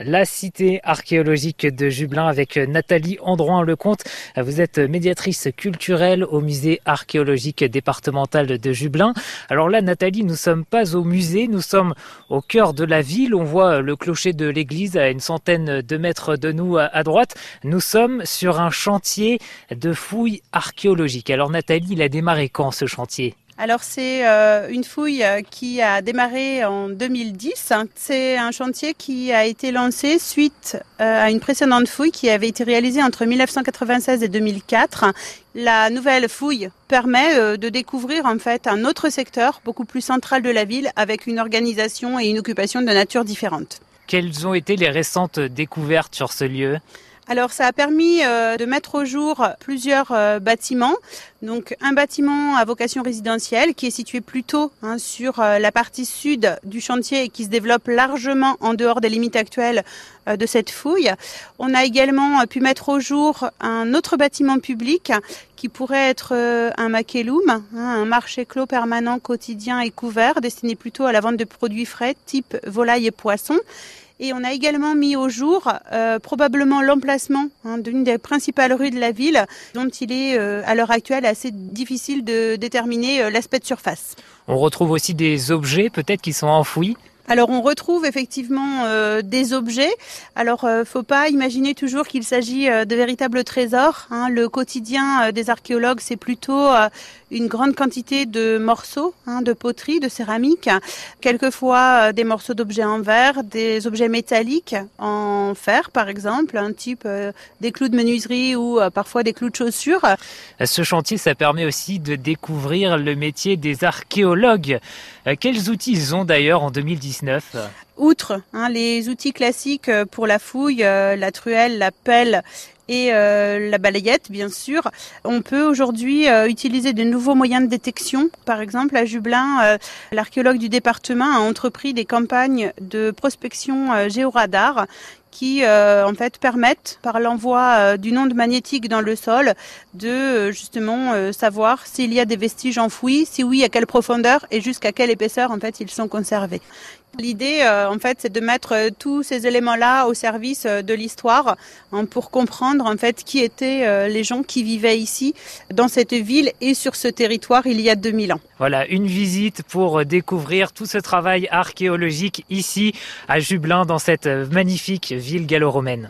la cité archéologique de Jublin avec Nathalie Androin-Lecomte. Vous êtes médiatrice culturelle au musée archéologique départemental de Jublin. Alors là, Nathalie, nous sommes pas au musée, nous sommes au cœur de la ville. On voit le clocher de l'église à une centaine de mètres de nous à droite. Nous sommes sur un chantier de fouilles archéologiques. Alors Nathalie, il a démarré quand ce chantier? Alors c'est euh, une fouille euh, qui a démarré en 2010. C'est un chantier qui a été lancé suite euh, à une précédente fouille qui avait été réalisée entre 1996 et 2004. La nouvelle fouille permet de découvrir en fait un autre secteur beaucoup plus central de la ville avec une organisation et une occupation de nature différente. Quelles ont été les récentes découvertes sur ce lieu? Alors ça a permis euh, de mettre au jour plusieurs euh, bâtiments. Donc un bâtiment à vocation résidentielle qui est situé plutôt hein, sur euh, la partie sud du chantier et qui se développe largement en dehors des limites actuelles de cette fouille. On a également pu mettre au jour un autre bâtiment public qui pourrait être un maqueloum, hein, un marché clos permanent quotidien et couvert destiné plutôt à la vente de produits frais type volaille et poisson. Et on a également mis au jour euh, probablement l'emplacement hein, d'une des principales rues de la ville, dont il est euh, à l'heure actuelle assez difficile de déterminer euh, l'aspect de surface. On retrouve aussi des objets peut-être qui sont enfouis alors on retrouve effectivement euh, des objets. Alors euh, faut pas imaginer toujours qu'il s'agit euh, de véritables trésors. Hein. Le quotidien des archéologues c'est plutôt une grande quantité de morceaux, hein, de poterie, de céramique, quelquefois des morceaux d'objets en verre, des objets métalliques en fer par exemple, un type des clous de menuiserie ou parfois des clous de chaussures. Ce chantier ça permet aussi de découvrir le métier des archéologues. quels outils ils ont d'ailleurs en 2017 Outre hein, les outils classiques euh, pour la fouille, euh, la truelle, la pelle et euh, la balayette, bien sûr. On peut aujourd'hui utiliser de nouveaux moyens de détection. Par exemple, à Jublin, l'archéologue du département a entrepris des campagnes de prospection géoradar qui en fait permettent par l'envoi d'une onde magnétique dans le sol de justement savoir s'il y a des vestiges enfouis, si oui à quelle profondeur et jusqu'à quelle épaisseur en fait ils sont conservés. L'idée, euh, en fait, c'est de mettre euh, tous ces éléments-là au service euh, de l'histoire hein, pour comprendre, en fait, qui étaient les gens qui vivaient ici, dans cette ville et sur ce territoire il y a 2000 ans. Voilà, une visite pour découvrir tout ce travail archéologique ici à Jublin, dans cette magnifique ville gallo-romaine.